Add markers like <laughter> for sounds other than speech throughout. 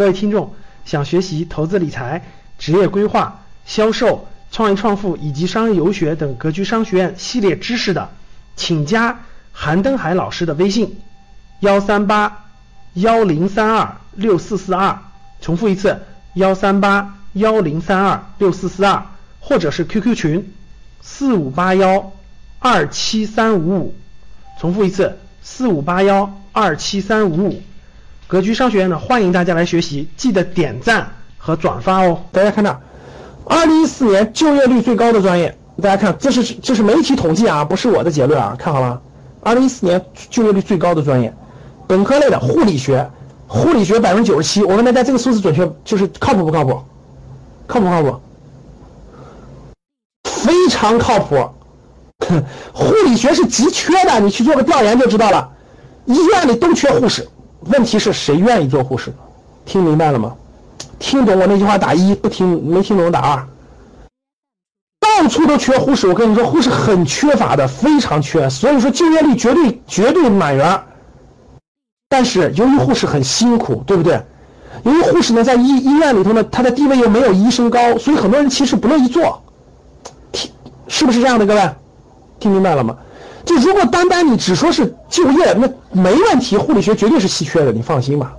各位听众，想学习投资理财、职业规划、销售、创业创富以及商业游学等格局商学院系列知识的，请加韩登海老师的微信：幺三八幺零三二六四四二。重复一次：幺三八幺零三二六四四二，或者是 QQ 群：四五八幺二七三五五。重复一次：四五八幺二七三五五。格局商学院呢，欢迎大家来学习，记得点赞和转发哦。大家看这，二零一四年就业率最高的专业，大家看，这是这是媒体统计啊，不是我的结论啊，看好了，二零一四年就业率最高的专业，本科类的护理学，护理学百分之九十七，我问大家这个数字准确，就是靠谱不靠谱？靠谱不靠谱？非常靠谱，<laughs> 护理学是急缺的，你去做个调研就知道了，医院里都缺护士。问题是谁愿意做护士？听明白了吗？听懂我那句话打一，不听没听懂打二。到处都缺护士，我跟你说，护士很缺乏的，非常缺，所以说就业率绝对绝对满员。但是由于护士很辛苦，对不对？由于护士呢在医医院里头呢，他的地位又没有医生高，所以很多人其实不乐意做。听，是不是这样的，各位？听明白了吗？就如果单单你只说是就业，那没问题，护理学绝对是稀缺的，你放心吧。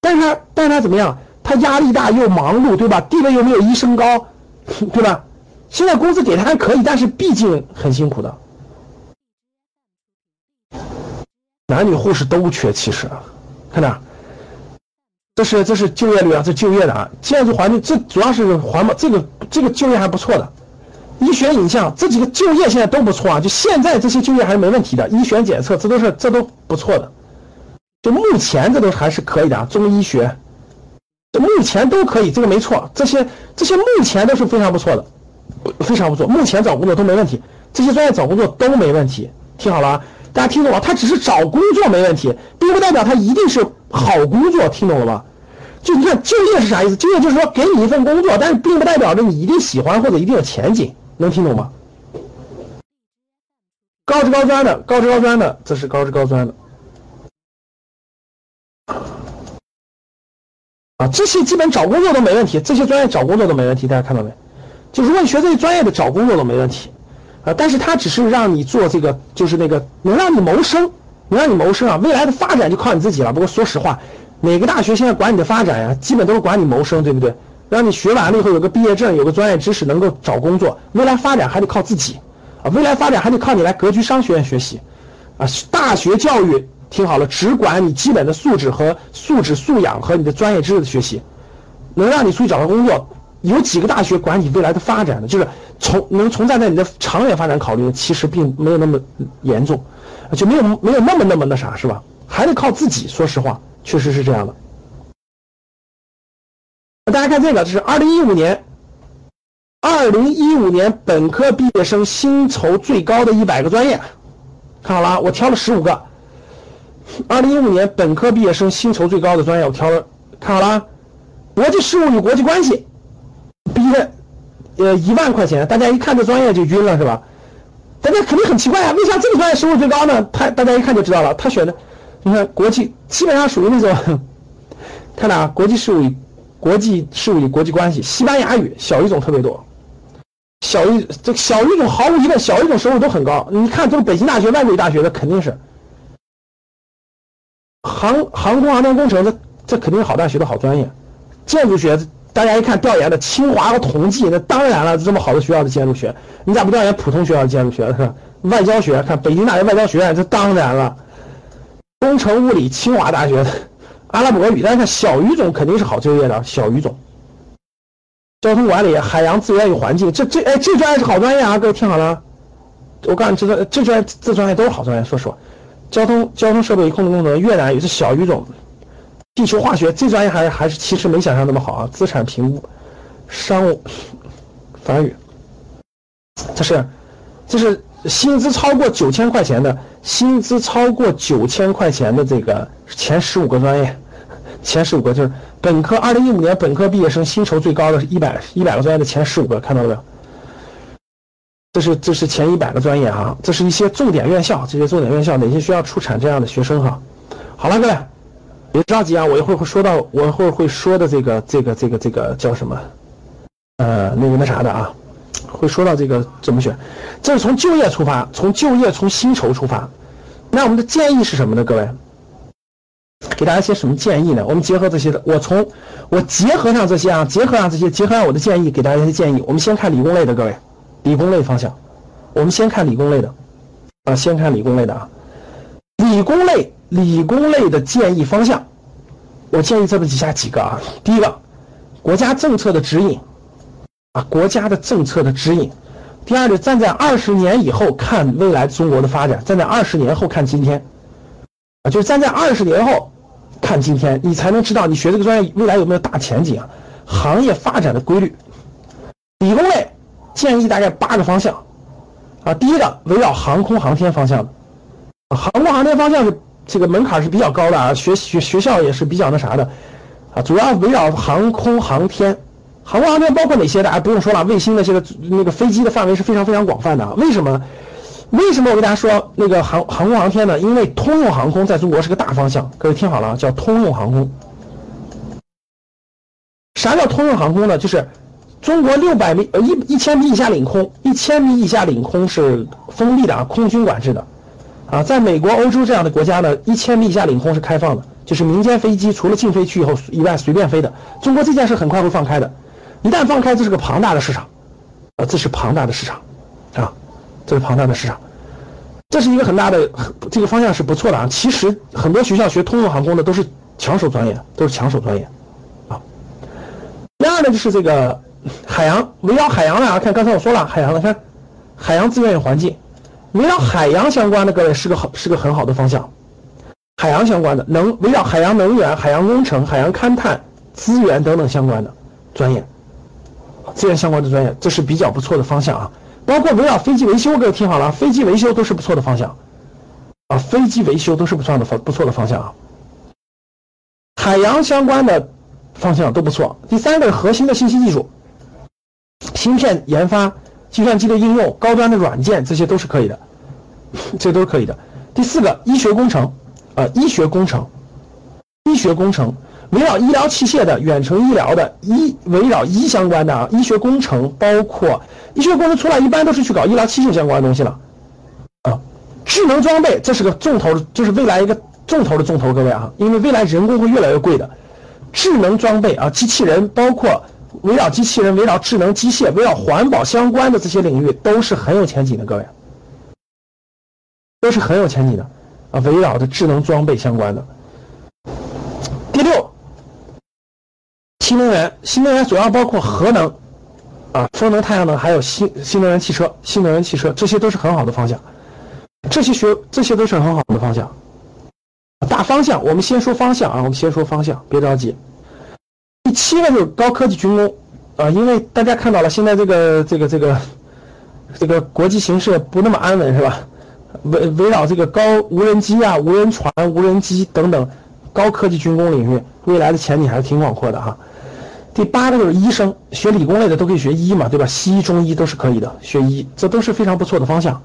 但是他，但是他怎么样？他压力大又忙碌，对吧？地位又没有医生高，<laughs> 对吧？现在工资给他还可以，但是毕竟很辛苦的。男女护士都缺，其实，看着，这是这是就业率啊，这就业的啊，建筑环境这主要是环保，这个这个就业还不错的。医学影像这几个就业现在都不错啊，就现在这些就业还是没问题的。医学检测这都是这都不错的，就目前这都还是可以的啊。中医学，目前都可以，这个没错。这些这些目前都是非常不错的，非常不错。目前找工作都没问题，这些专业找工作都没问题。听好了啊，大家听懂了？他只是找工作没问题，并不代表他一定是好工作。听懂了吧？就你看就业是啥意思？就业就是说给你一份工作，但是并不代表着你一定喜欢或者一定有前景。能听懂吗？高职高专的，高职高专的，这是高职高专的啊，这些基本找工作都没问题，这些专业找工作都没问题，大家看到没？就如果你学这些专业的，找工作都没问题啊。但是他只是让你做这个，就是那个能让你谋生，能让你谋生啊。未来的发展就靠你自己了。不过说实话，哪个大学现在管你的发展呀？基本都是管你谋生，对不对？让你学完了以后有个毕业证，有个专业知识，能够找工作，未来发展还得靠自己，啊，未来发展还得靠你来格局商学院学习，啊，大学教育听好了，只管你基本的素质和素质素养和你的专业知识的学习，能让你出去找到工作，有几个大学管你未来的发展的，就是从能从站在你的长远发展考虑，其实并没有那么严重，就没有没有那么那么那啥是吧？还得靠自己，说实话，确实是这样的。大家看这个，这是二零一五年，二零一五年本科毕业生薪酬最高的一百个专业，看好了，我挑了十五个。二零一五年本科毕业生薪酬最高的专业，我挑了，看好了，国际事务与国际关系，毕业，呃，一万块钱，大家一看这专业就晕了，是吧？大家肯定很奇怪啊，为啥这个专业收入最高呢？他大家一看就知道了，他选的，你看国际基本上属于那种，<laughs> 看哪，国际事务与。国际事务与国际关系，西班牙语小语种特别多，小语这小语种毫无疑问，小语种收入都很高。你看，这个北京大学、外国语大学的肯定是航航空航天工程，这这肯定是好大学的好专业。建筑学，大家一看调研的清华和同济，那当然了，这么好的学校的建筑学，你咋不调研普通学校的建筑学是吧？<laughs> 外交学，看北京大学外交学院，这当然了，工程物理，清华大学的。阿拉伯语，大家看小语种肯定是好就业的。小语种，交通管理、海洋资源与环境，这这哎，这专业是好专业啊！各位听好了，我告诉你，这专这专业这专业都是好专业。说实话，交通交通设备与控制工程、越南语是小语种，地球化学这专业还还是其实没想象那么好啊。资产评估、商务、法语，这是这是薪资超过九千块钱的，薪资超过九千块钱的这个前十五个专业。前十五个就是本科，二零一五年本科毕业生薪酬最高的是一百一百个专业的前十五个，看到了没有？这是这是前一百个专业啊，这是一些重点院校，这些重点院校哪些学校出产这样的学生哈？好了，各位，别着急啊，我一会儿会说到，我一会会说的这个这个这个这个叫什么？呃，那个那啥的啊，会说到这个怎么选。这是从就业出发，从就业从薪酬出发。那我们的建议是什么呢？各位，给大家一些什么建议呢？我们结合这些的，我从我结合上这些啊，结合上这些，结合上我的建议，给大家一些建议。我们先看理工类的，各位，理工类方向。我们先看理工类的，啊，先看理工类的啊，理工类理工类的建议方向，我建议这么以下几个啊。第一个，国家政策的指引。啊，国家的政策的指引。第二，就站在二十年以后看未来中国的发展，站在二十年后看今天，啊，就是站在二十年后看今天，你才能知道你学这个专业未来有没有大前景啊，行业发展的规律。理工类建议大概八个方向，啊，第一个围绕航空航天方向，航空航天方向是这个门槛是比较高的啊，学学学校也是比较那啥的，啊，主要围绕航空航天。航空航天包括哪些？大家不用说了，卫星那些个那个飞机的范围是非常非常广泛的。为什么？为什么我跟大家说那个航航空航天呢？因为通用航空在中国是个大方向，各位听好了，叫通用航空。啥叫通用航空呢？就是中国六百米呃一一千米以下领空，一千米以下领空是封闭的啊，空军管制的啊。在美国、欧洲这样的国家呢，一千米以下领空是开放的，就是民间飞机除了禁飞区以后以外随便飞的。中国这件事很快会放开的。一旦放开，这是个庞大的市场，啊，这是庞大的市场，这是庞大的市场，这是一个很大的这个方向是不错的啊。其实很多学校学通用航空的都是抢手专业，都是抢手专业，啊。第二呢，就是这个海洋，围绕海洋的啊，看刚才我说了海洋的，看海洋资源与环境，围绕海洋相关的各位是个好是个很好的方向，海洋相关的能围绕海洋能源、海洋工程、海洋勘探资源等等相关的专业。资源相关的专业，这是比较不错的方向啊。包括围绕飞机维修，各位听好了，飞机维修都是不错的方向啊。飞机维修都是不错的方不错的方向啊。海洋相关的方向都不错。第三个是核心的信息技术，芯片研发、计算机的应用、高端的软件，这些都是可以的，<laughs> 这都是可以的。第四个医学工程啊，医学工程，医学工程。围绕医疗器械的、远程医疗的、医围绕医相关的啊，医学工程包括医学工程出来一般都是去搞医疗器械相关的东西了啊。智能装备这是个重头，就是未来一个重头的重头，各位啊，因为未来人工会越来越贵的。智能装备啊，机器人包括围绕机器人、围绕智能机械、围绕环保相关的这些领域都是很有前景的，各位都是很有前景的啊。围绕着智能装备相关的。第六。新能源，新能源主要包括核能，啊，风能、太阳能，还有新新能源汽车、新能源汽车，这些都是很好的方向。这些学，这些都是很好的方向。大方向，我们先说方向啊，我们先说方向，别着急。第七个就是高科技军工，啊，因为大家看到了，现在这个这个这个这个国际形势不那么安稳，是吧？围围绕这个高无人机啊、无人船、无人机等等高科技军工领域，未来的前景还是挺广阔的哈。第八个就是医生，学理工类的都可以学医嘛，对吧？西医、中医都是可以的，学医这都是非常不错的方向，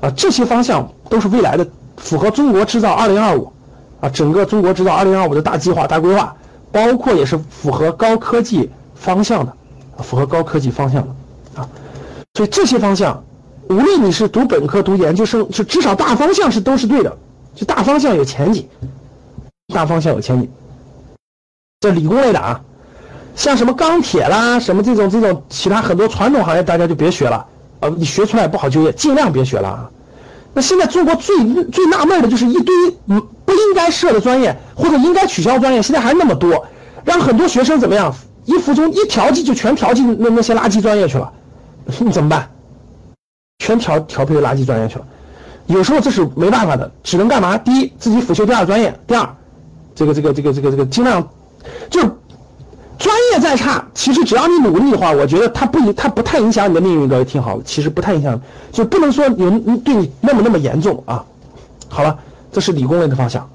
啊，这些方向都是未来的，符合中国制造二零二五，啊，整个中国制造二零二五的大计划、大规划，包括也是符合高科技方向的，符合高科技方向的，啊，所以这些方向，无论你是读本科、读研究生，就至少大方向是都是对的，就大方向有前景，大方向有前景，这理工类的啊。像什么钢铁啦，什么这种这种其他很多传统行业，大家就别学了啊！你学出来不好就业，尽量别学了啊！那现在中国最最纳闷的就是一堆不应该设的专业或者应该取消专业，现在还那么多，让很多学生怎么样？一服从一调剂就全调剂那那些垃圾专业去了，你怎么办？全调调配垃圾专业去了。有时候这是没办法的，只能干嘛？第一，自己辅修第二专业；第二，这个这个这个这个这个尽量就是。专业再差，其实只要你努力的话，我觉得它不影，它不太影响你的命运。各位听好了，其实不太影响，就不能说有对你那么那么严重啊。好了，这是理工类的方向，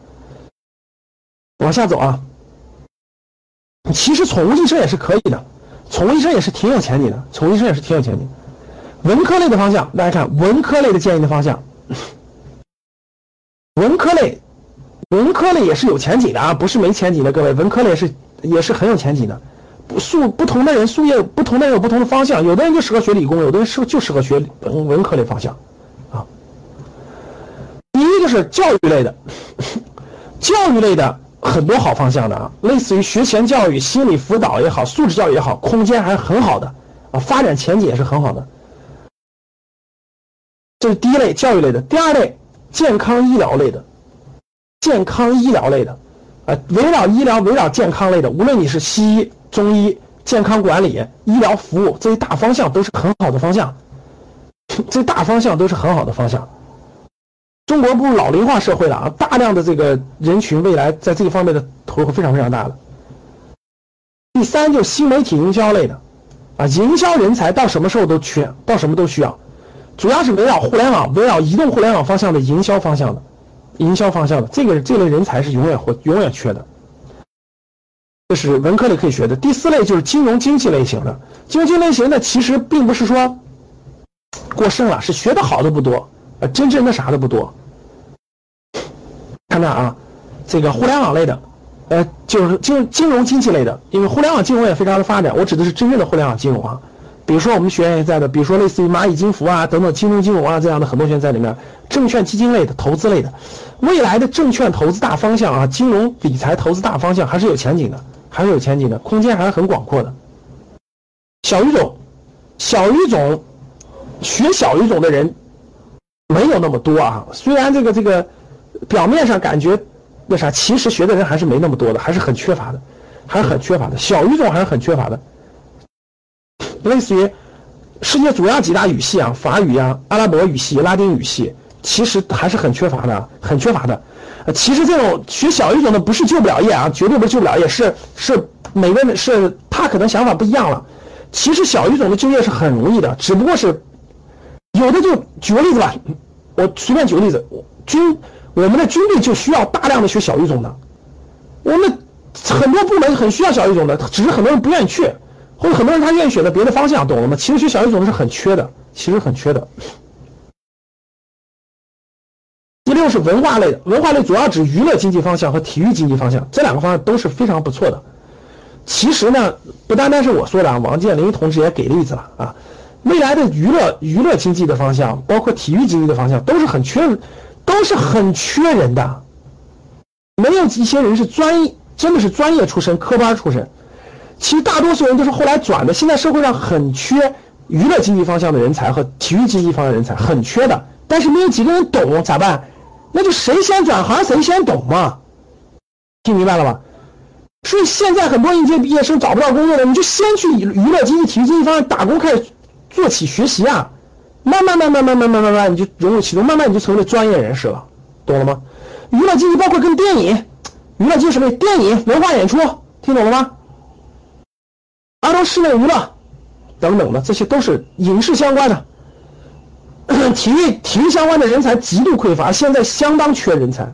往下走啊。其实宠物医生也是可以的，宠物医生也是挺有前景的，宠物医生也是挺有前景。文科类的方向，大家看文科类的建议的方向，文科类文科类也是有前景的啊，不是没前景的，各位，文科类是也是很有前景的。术不同的人术业不同的人有不同的方向，有的人就适合学理工，有的人适就适合学文文科类方向啊。第一个是教育类的，<coughs> 教育类的很多好方向的啊，类似于学前教育、心理辅导也好，素质教育也好，空间还是很好的啊，发展前景也是很好的。这是第一类教育类的，第二类健康医疗类的。健康医疗类的，啊，围绕医疗、围绕健康类的，无论你是西医、中医、健康管理、医疗服务这些大方向都是很好的方向，这大方向都是很好的方向。中国步入老龄化社会了啊，大量的这个人群未来在这个方面的投入会非常非常大的。第三就是新媒体营销类的，啊，营销人才到什么时候都缺，到什么都需要，主要是围绕互联网、围绕移动互联网方向的营销方向的。营销方向的这个这类人才是永远会永远缺的，这是文科类可以学的。第四类就是金融经济类型的，经济类型的其实并不是说过剩了，是学的好的不多，呃，真正那啥的不多。看那啊，这个互联网类的，呃，就是金金融经济类的，因为互联网金融也非常的发展，我指的是真正的互联网金融啊。比如说我们学院也在的，比如说类似于蚂蚁金服啊等等金融金融啊这样的很多学院在里面，证券基金类的投资类的，未来的证券投资大方向啊，金融理财投资大方向还是有前景的，还是有前景的，空间还是很广阔的。小语种，小语种，学小语种的人没有那么多啊，虽然这个这个表面上感觉那啥，其实学的人还是没那么多的，还是很缺乏的，还是很缺乏的，小语种还是很缺乏的。类似于世界主要几大语系啊，法语啊、阿拉伯语系、拉丁语系，其实还是很缺乏的，很缺乏的。其实这种学小语种的不是就不了业啊，绝对不是就不了业，是是每个人是他可能想法不一样了。其实小语种的就业是很容易的，只不过是有的就举个例子吧，我随便举个例子，军我们的军队就需要大量的学小语种的，我们很多部门很需要小语种的，只是很多人不愿意去。或者很多人他愿意选择别的方向，懂了吗？其实学小语种是很缺的，其实很缺的。就是文化类的，文化类主要指娱乐经济方向和体育经济方向，这两个方向都是非常不错的。其实呢，不单单是我说的啊，王健林同志也给例子了啊。未来的娱乐娱乐经济的方向，包括体育经济的方向，都是很缺，都是很缺人的。没有一些人是专，真的是专业出身、科班出身。其实大多数人都是后来转的，现在社会上很缺娱乐经济方向的人才和体育经济方向人才，很缺的。但是没有几个人懂，咋办？那就谁先转行谁先懂嘛。听明白了吧？所以现在很多应届毕业生找不到工作的，你就先去娱乐经济、体育经济方面打工，开始做起学习啊。慢慢、慢慢、慢慢、慢慢、慢，你就融入其中，慢慢你就成为专业人士了，懂了吗？娱乐经济包括跟电影、娱乐经济什么？电影、文化演出，听懂了吗？儿童室内娱乐等等的，这些都是影视相关的。<clears throat> 体育体育相关的人才极度匮乏，现在相当缺人才。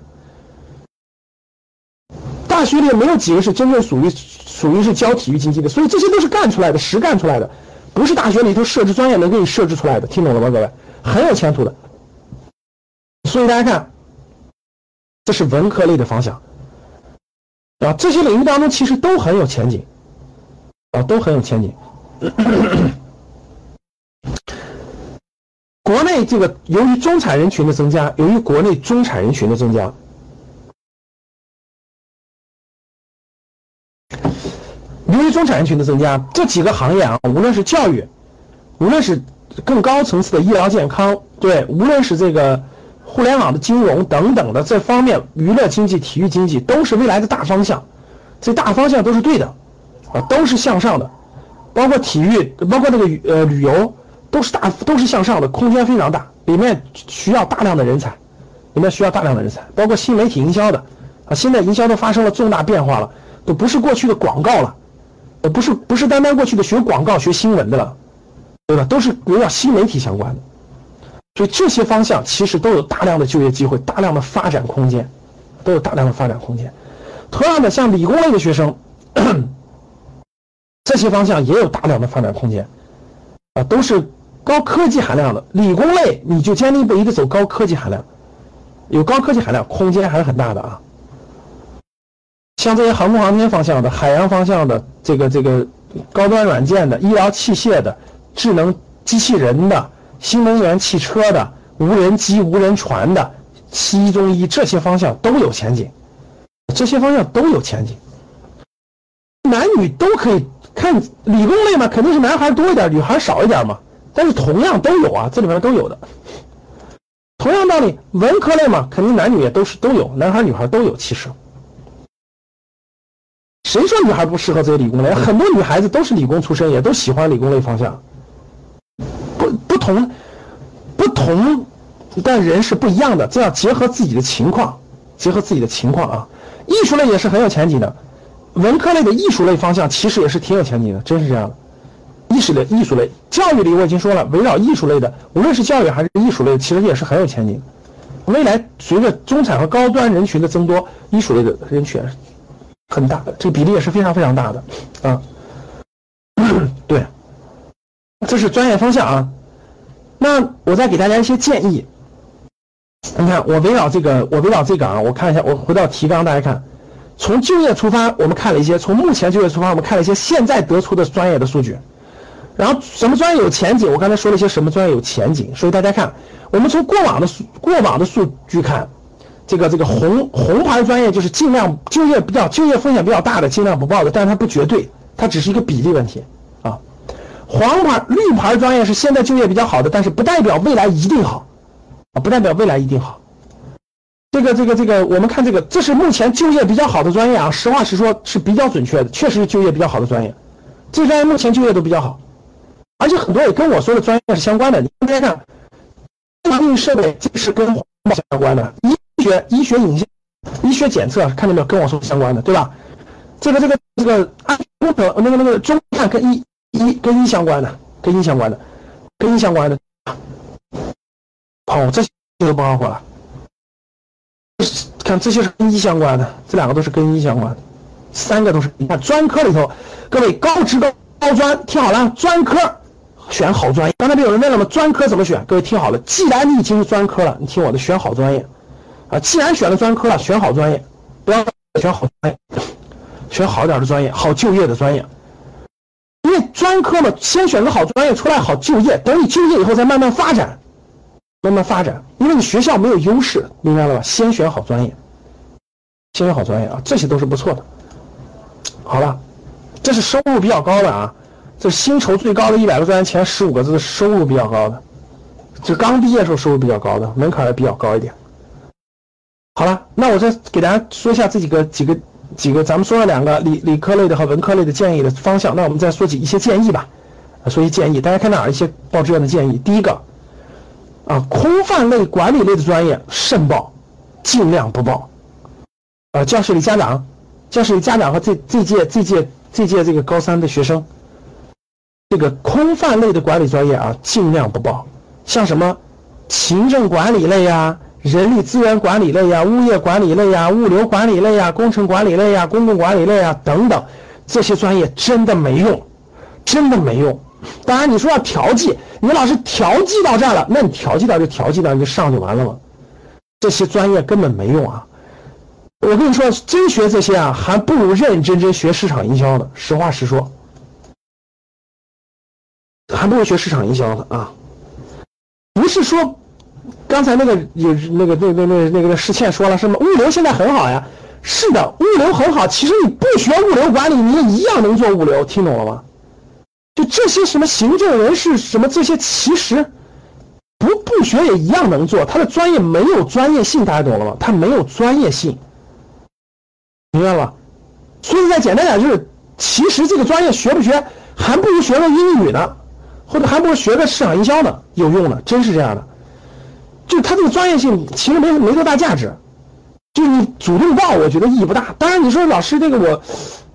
大学里没有几个是真正属于属于是教体育经济的，所以这些都是干出来的，实干出来的，不是大学里头设置专业能给你设置出来的。听懂了吗，各位？很有前途的。所以大家看，这是文科类的方向啊，这些领域当中其实都很有前景。啊，都很有前景。国内这个由于中产人群的增加，由于国内中产人群的增加，由于中产人群的增加，这几个行业啊，无论是教育，无论是更高层次的医疗健康，对，无论是这个互联网的金融等等的这方面，娱乐经济、体育经济都是未来的大方向，这大方向都是对的。啊，都是向上的，包括体育，包括那个呃旅游，都是大都是向上的，空间非常大，里面需要大量的人才，里面需要大量的人才，包括新媒体营销的，啊，现在营销都发生了重大变化了，都不是过去的广告了，呃，不是不是单单过去的学广告学新闻的了，对吧？都是围绕新媒体相关的，所以这些方向其实都有大量的就业机会，大量的发展空间，都有大量的发展空间。同样的，像理工类的学生。<clears throat> 这些方向也有大量的发展空间，啊，都是高科技含量的。理工类你就坚定不移的走高科技含量，有高科技含量，空间还是很大的啊。像这些航空航天方向的、海洋方向的、这个这个高端软件的、医疗器械的、智能机器人的、新能源汽车的、无人机、无人船的，七中医这些方向都有前景，这些方向都有前景，男女都可以看理工类嘛，肯定是男孩多一点，女孩少一点嘛，但是同样都有啊，这里面都有的。同样道理，文科类嘛，肯定男女也都是都有，男孩女孩都有，其实。谁说女孩不适合这些理工类？很多女孩子都是理工出身，也都喜欢理工类方向。不不同不同的人是不一样的，这样结合自己的情况，结合自己的情况啊。艺术类也是很有前景的，文科类的艺术类方向其实也是挺有前景的，真是这样的。艺术类、艺术类、教育里我已经说了，围绕艺术类的，无论是教育还是艺术类，其实也是很有前景。未来随着中产和高端人群的增多，艺术类的人群。很大，这个比例也是非常非常大的啊。<clears throat> 对，这是专业方向啊。那我再给大家一些建议。你看，我围绕这个，我围绕这个啊，我看一下，我回到提纲，大家看，从就业出发，我们看了一些；从目前就业出发，我们看了一些现在得出的专业的数据。然后什么专业有前景？我刚才说了一些什么专业有前景，所以大家看，我们从过往的数过往的数据看。这个这个红红牌专业就是尽量就业比较就业风险比较大的尽量不报的，但是它不绝对，它只是一个比例问题啊。黄牌绿牌专业是现在就业比较好的，但是不代表未来一定好啊，不代表未来一定好。这个这个这个，我们看这个，这是目前就业比较好的专业啊，实话实说是比较准确的，确实是就业比较好的专业。这专业目前就业都比较好，而且很多也跟我说的专业是相关的。你大家看，防疫设备这是跟环保相关的。医学医学影像、医学检测，看见没有？跟我说相关的，对吧？这个、这个、这个安工程，那个、那个中看跟医医跟医相关的，跟医相关的，跟医相关的。哦，这些都不好火了。看这些是跟医相关的，这两个都是跟医相关的，三个都是。你看专科里头，各位高职高高专，听好了，专科选好专业。刚才不有人问了吗？专科怎么选？各位听好了，既然你已经是专科了，你听我的，选好专业。啊，既然选了专科了，选好专业，不要选好专业，选好点的专业，好就业的专业。因为专科嘛，先选个好专业出来好就业，等你就业以后再慢慢发展，慢慢发展。因为你学校没有优势，明白了吧？先选好专业，先选好专业啊，这些都是不错的。好了，这是收入比较高的啊，这薪酬最高的一百个专业前十五个字，收入比较高的，就刚毕业时候收入比较高的，门槛也比较高一点。好了，那我再给大家说一下这几个几个几个，咱们说了两个理理科类的和文科类的建议的方向，那我们再说几一些建议吧，说一建议，大家看哪儿一些报志愿的建议？第一个，啊，空泛类、管理类的专业慎报，尽量不报。啊，教室里家长，教室里家长和这这届这届这届这个高三的学生，这个空泛类的管理专业啊，尽量不报，像什么行政管理类呀。人力资源管理类呀，物业管理类呀，物流管理类呀，工程管理类呀，公共管理类呀等等，这些专业真的没用，真的没用。当然你说要调剂，你老师调剂到这儿了，那你调剂到就调剂到，你就上就完了吗？这些专业根本没用啊！我跟你说，真学这些啊，还不如认认真真学市场营销呢。实话实说，还不如学市场营销的啊，不是说。刚才那个有那个那那那那个施倩说了，什么物流现在很好呀？是的，物流很好。其实你不学物流管理，你也一样能做物流。听懂了吗？就这些什么行政人事什么这些，其实不不学也一样能做。他的专业没有专业性，大家懂了吗？他没有专业性，明白了？所以再简单点就是，其实这个专业学不学，还不如学个英语呢，或者还不如学个市场营销呢，有用的，真是这样的。就他这个专业性其实没没多大价值，就你主动报，我觉得意义不大。当然你说老师这个我，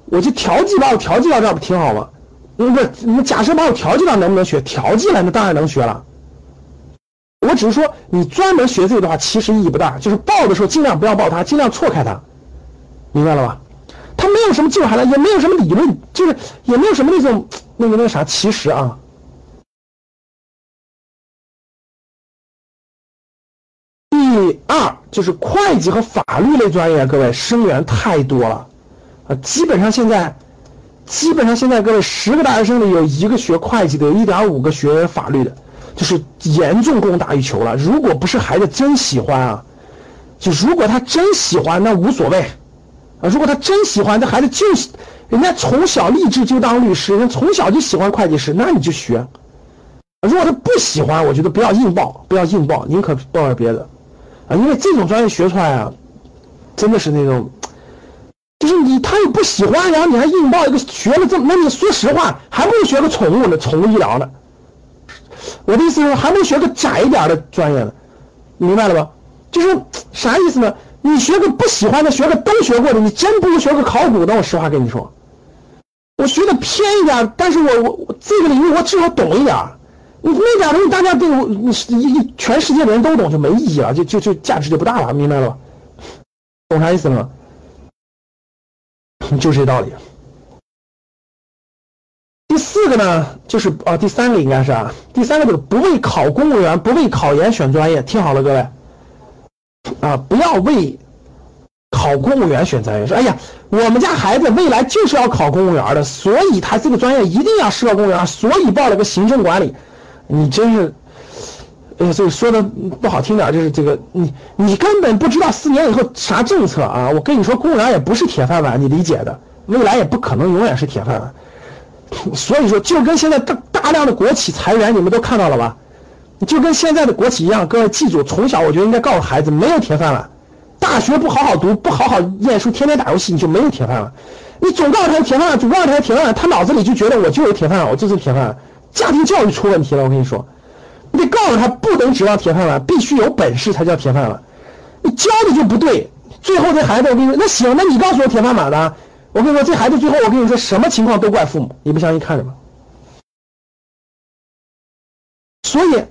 我就调剂把我调剂到这不挺好吗？不，你假设把我调剂到能不能学？调剂了那当然能学了。我只是说你专门学这个的话，其实意义不大。就是报的时候尽量不要报它，尽量错开它，明白了吧？它没有什么技术含量，也没有什么理论，就是也没有什么那种那个那个啥。其实啊。第二就是会计和法律类专业，各位生源太多了，啊，基本上现在，基本上现在各位十个大学生里有一个学会计的，有一点五个学法律的，就是严重供大于求了。如果不是孩子真喜欢啊，就如果他真喜欢，那无所谓啊。如果他真喜欢，这孩子就人家从小立志就当律师，人从小就喜欢会计师，那你就学。如果他不喜欢，我觉得不要硬报，不要硬报，宁可报点别的啊，因为这种专业学出来啊，真的是那种。就是你，他又不喜欢，然后你还硬报一个学了这么，那你说实话，还不如学个宠物呢，宠物医疗呢。我的意思是，还不如学个窄一点的专业呢，明白了吧？就是啥意思呢？你学个不喜欢的，学个都学过的，你真不如学个考古的。我实话跟你说，我学的偏一点，但是我我这个领域我至少懂一点。你那点东西大家都你一全世界的人都懂，就没意义了，就就就价值就不大了，明白了吧？懂啥意思了吗？<laughs> 就这道理。第四个呢，就是啊，第三个应该是啊，第三个就是不为考公务员，不为考研选专业。听好了，各位，啊，不要为考公务员选专业。说，哎呀，我们家孩子未来就是要考公务员的，所以他这个专业一定要适合公务员，所以报了个行政管理。你真是，哎呀，这个说的不好听点，就是这个你你根本不知道四年以后啥政策啊！我跟你说，公务员也不是铁饭碗，你理解的，未来也不可能永远是铁饭碗。所以说，就跟现在大大量的国企裁员，你们都看到了吧？就跟现在的国企一样，各位记住，从小我觉得应该告诉孩子，没有铁饭碗。大学不好好读，不好好念书，天天打游戏，你就没有铁饭碗。你总告诉他铁饭碗，总告诉他铁饭碗，他脑子里就觉得我就有铁饭碗，我就是铁饭碗。家庭教育出问题了，我跟你说，你得告诉他不能指望铁饭碗，必须有本事才叫铁饭碗。你教的就不对，最后这孩子，我跟你说，那行，那你告诉我铁饭碗的，我跟你说，这孩子最后我跟你说，什么情况都怪父母，你不相信看着吧。所以，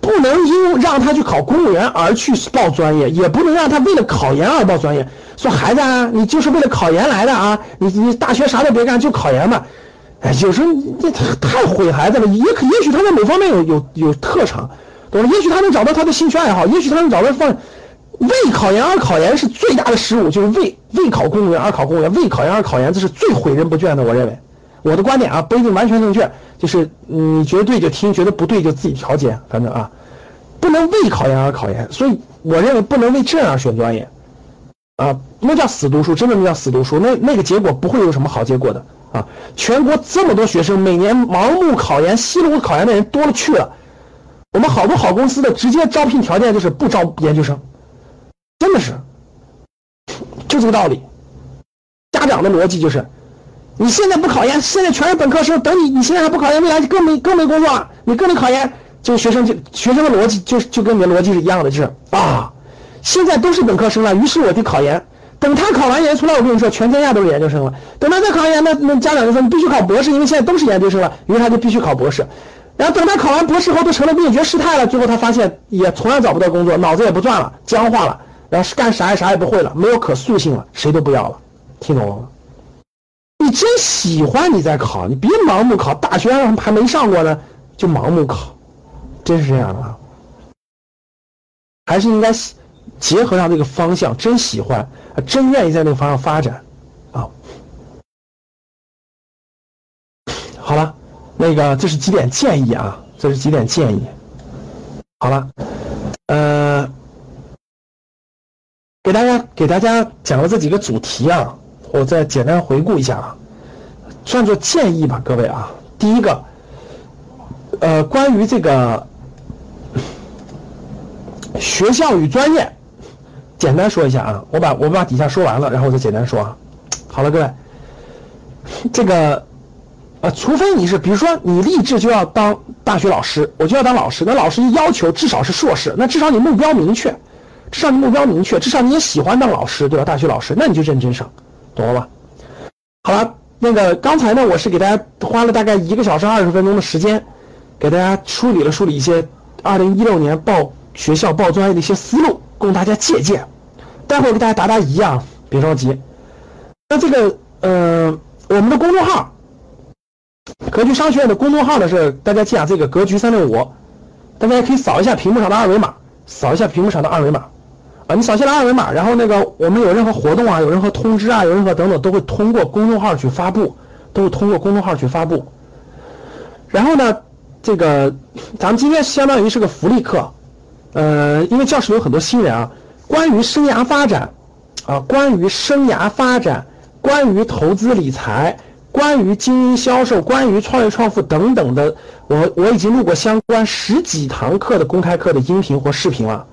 不能因让他去考公务员而去报专业，也不能让他为了考研而报专业。说孩子啊，你就是为了考研来的啊，你你大学啥都别干，就考研吧。哎，有时候这太毁孩子了。也可也许他在某方面有有有特长，懂吧？也许他能找到他的兴趣爱好，也许他能找到放为考研而考研是最大的失误，就是为为考公务员而考公务员，为考研而考研，这是最毁人不倦的。我认为，我的观点啊不一定完全正确，就是你觉得对就听，觉得不对就自己调节，反正啊，不能为考研而考研。所以我认为不能为这样选专业，啊，那叫死读书，真的那叫死读书，那那个结果不会有什么好结果的。啊，全国这么多学生，每年盲目考研、稀里糊涂考研的人多了去了。我们好多好公司的直接招聘条件就是不招研究生，真的是，就这个道理。家长的逻辑就是，你现在不考研，现在全是本科生，等你你现在还不考研，未来就更没更没工作了。你更没考研，就学生就学生的逻辑就就跟你的逻辑是一样的，就是啊，现在都是本科生了，于是我得考研。等他考完研出来，我跟你说，全天下都是研究生了。等他再考完研，那那家长就说你必须考博士，因为现在都是研究生了，于是他就必须考博士。然后等他考完博士后，都成了灭绝师太了。最后他发现也从来找不到工作，脑子也不转了，僵化了，然后干啥也啥也不会了，没有可塑性了，谁都不要了。听懂了吗？你真喜欢你再考，你别盲目考，大学还没上过呢就盲目考，真是这样的啊？还是应该结合上这个方向，真喜欢。真愿意在那个方向发展，啊，好了，那个这是几点建议啊？这是几点建议？好了，呃，给大家给大家讲了这几个主题啊，我再简单回顾一下啊，算作建议吧，各位啊。第一个，呃，关于这个学校与专业。简单说一下啊，我把我把底下说完了，然后我再简单说啊。好了，各位，这个呃，除非你是，比如说你立志就要当大学老师，我就要当老师，那老师要求至少是硕士，那至少你目标明确，至少你目标明确，至少你也喜欢当老师，对吧？大学老师，那你就认真上，懂了吧？好了，那个刚才呢，我是给大家花了大概一个小时二十分钟的时间，给大家梳理了梳理一些二零一六年报学校报专业的一些思路。供大家借鉴，待会儿给大家答答疑啊，别着急。那这个，呃，我们的公众号，格局商学院的公众号呢是大家记啊，这个格局三六五，大家也可以扫一下屏幕上的二维码，扫一下屏幕上的二维码，啊，你扫下来二维码，然后那个我们有任何活动啊，有任何通知啊，有任何等等，都会通过公众号去发布，都会通过公众号去发布。然后呢，这个咱们今天相当于是个福利课，呃，因为教室有很多新人啊，关于生涯发展啊，关于生涯发展，关于投资理财。关于经营销售，关于创业创富等等的，我我已经录过相关十几堂课的公开课的音频或视频了，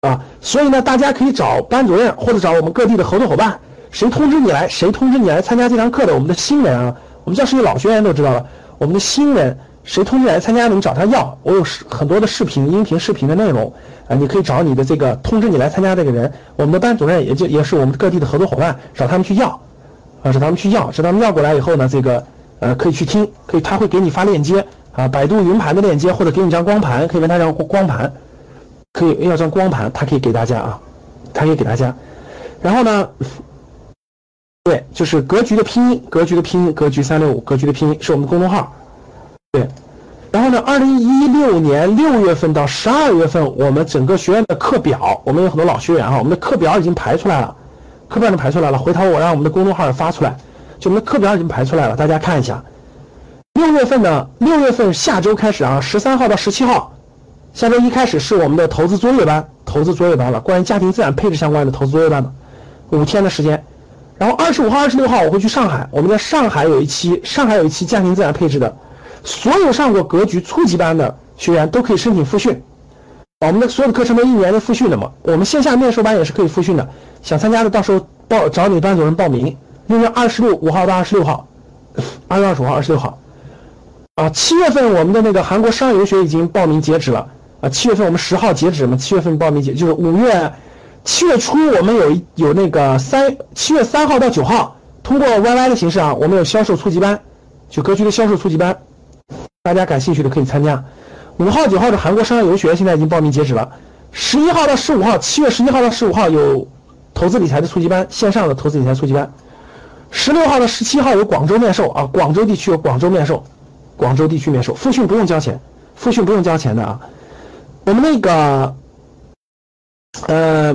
啊，所以呢，大家可以找班主任或者找我们各地的合作伙伴，谁通知你来，谁通知你来参加这堂课的，我们的新人啊，我们教室里老学员都知道了，我们的新人谁通知你来参加的，你找他要，我有很多的视频、音频、视频的内容啊，你可以找你的这个通知你来参加这个人，我们的班主任也就也是我们各地的合作伙伴，找他们去要。啊，找他们去要，找他们要过来以后呢，这个呃可以去听，可以他会给你发链接啊，百度云盘的链接，或者给你张光盘，可以问他张光盘，可以要张光盘，他可以给大家啊，他可以给大家。然后呢，对，就是格局的拼音，格局的拼音，格局三六五，格局的拼音是我们公众号。对，然后呢，二零一六年六月份到十二月份，我们整个学院的课表，我们有很多老学员啊，我们的课表已经排出来了。课表已经排出来了，回头我让我们的公众号发出来，就我们的课表已经排出来了，大家看一下。六月份呢，六月份下周开始啊，十三号到十七号，下周一开始是我们的投资作业班，投资作业班了，关于家庭资产配置相关的投资作业班的，五天的时间。然后二十五号、二十六号我会去上海，我们在上海有一期，上海有一期家庭资产配置的，所有上过格局初级班的学员都可以申请复训。我们的所有的课程都一年的复训的嘛，我们线下面授班也是可以复训的，想参加的到时候报找你班主任报名。六月二十六五号到二十六号，二月二十五号、二十六号，啊，七月份我们的那个韩国商业游学已经报名截止了啊，七月份我们十号截止嘛，七月份报名截就是五月七月初我们有有那个三七月三号到九号，通过 YY 的形式啊，我们有销售初级班，就格局的销售初级班，大家感兴趣的可以参加。五号、九号的韩国商业游学现在已经报名截止了。十一号到十五号，七月十一号到十五号有投资理财的初级班，线上的投资理财初级班。十六号到十七号有广州面授啊，广州地区有广州面授，广州地区面授，复训不用交钱，复训不用交钱的啊。我们那个，呃，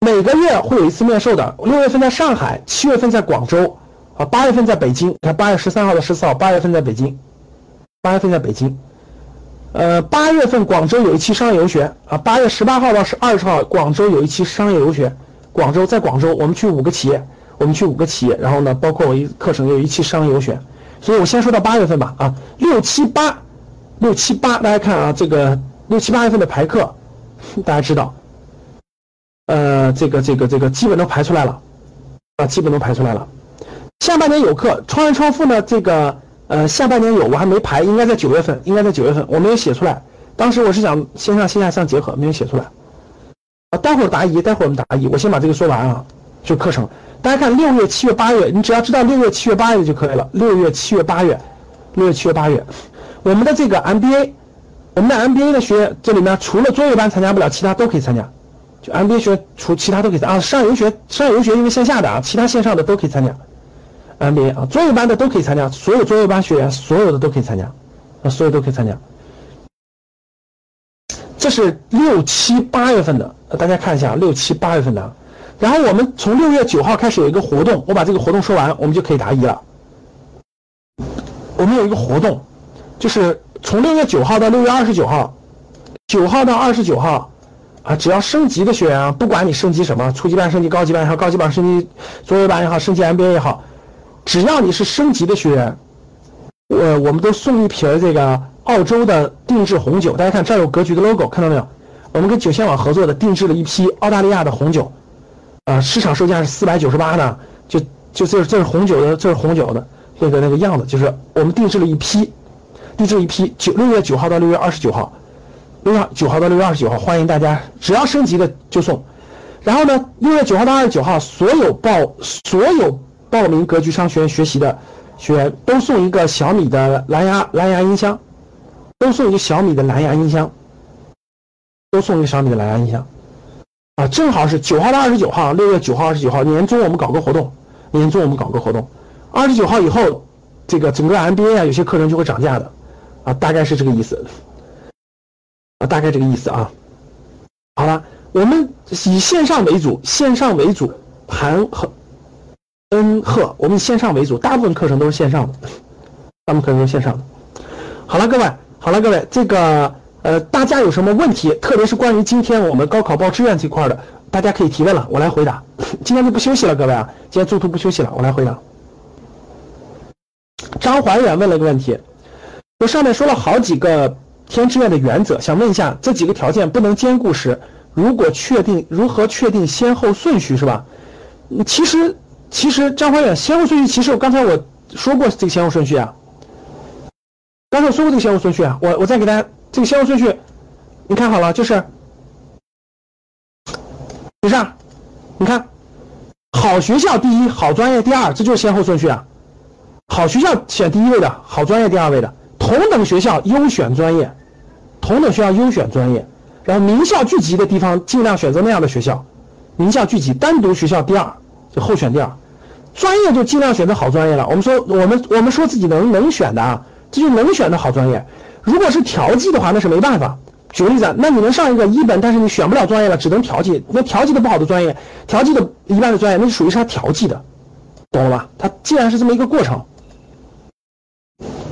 每个月会有一次面授的，六月份在上海，七月份在广州，啊，八月份在北京。看八月十三号到十四号，八月份在北京，八月份在北京。呃，八月份广州有一期商业游学啊，八月十八号到十二十号，广州有一期商业游学。广州在广州，我们去五个企业，我们去五个企业，然后呢，包括我一课程有一期商业游学。所以我先说到八月份吧啊，六七八，六七八，大家看啊，这个六七八月份的排课，大家知道，呃，这个这个这个基本都排出来了啊，基本都排出来了。下半年有课，创业创富呢，这个。呃，下半年有，我还没排，应该在九月份，应该在九月份，我没有写出来。当时我是想线上线下相结合，没有写出来。啊，待会儿答疑，待会儿我们答疑，我先把这个说完啊。就课程，大家看六月、七月、八月，你只要知道六月、七月、八月就可以了。六月、七月、八月，六月、七月、八月，我们的这个 MBA，我们的 MBA 的学这里面除了作业班参加不了，其他都可以参加。就 MBA 学除其他都可以参加啊，上游学，上游学因为线下的啊，其他线上的都可以参加。MBA 啊，作业班的都可以参加，所有作业班学员，所有的都可以参加，啊，所有都可以参加。这是六七八月份的，大家看一下六七八月份的。然后我们从六月九号开始有一个活动，我把这个活动说完，我们就可以答疑了。我们有一个活动，就是从六月九号到六月二十九号，九号到二十九号，啊，只要升级的学员啊，不管你升级什么，初级班升级高级班也好，高级班升级作业班也好，升级 MBA 也好。只要你是升级的学员，我我们都送一瓶这个澳洲的定制红酒。大家看，这儿有格局的 logo，看到没有？我们跟酒仙网合作的，定制了一批澳大利亚的红酒，啊，市场售价是四百九十八呢，就就这这是红酒的，这是红酒的那个那个样子，就是我们定制了一批，定制一批九六月九号到六月二十九号，六月九号到六月二十九号，欢迎大家，只要升级的就送。然后呢，六月九号到二十九号，所有报所有。报名格局商学院学习的学员都送一个小米的蓝牙蓝牙音箱，都送一个小米的蓝牙音箱，都送一个小米的蓝牙音箱，啊，正好是九号到二十九号，六月九号、二十九号年终我们搞个活动，年终我们搞个活动，二十九号以后，这个整个 MBA 啊有些课程就会涨价的，啊，大概是这个意思，啊，大概这个意思啊，好了，我们以线上为主，线上为主，韩和恩赫，我们以线上为主，大部分课程都是线上的，大部分课程都是线上的。好了，各位，好了，各位，这个呃，大家有什么问题，特别是关于今天我们高考报志愿这块的，大家可以提问了，我来回答。<laughs> 今天就不休息了，各位啊，今天中途不休息了，我来回答。张怀远问了个问题，我上面说了好几个。填志愿的原则，想问一下，这几个条件不能兼顾时，如果确定如何确定先后顺序是吧？其实其实张怀远先后顺序，其实我刚才我说过这个先后顺序啊，刚才我说过这个先后顺序啊，我我再给大家这个先后顺序，你看好了，就是，不是，你看，好学校第一，好专业第二，这就是先后顺序啊，好学校选第一位的，好专业第二位的。同等学校优选专业，同等学校优选专业，然后名校聚集的地方尽量选择那样的学校，名校聚集，单独学校第二就候选第二，专业就尽量选择好专业了。我们说我们我们说自己能能选的啊，这就能选的好专业。如果是调剂的话，那是没办法。举个例子，那你能上一个一本，但是你选不了专业了，只能调剂。那调剂的不好的专业，调剂的一般的专业，那就属于是他调剂的，懂了吧？他既然是这么一个过程。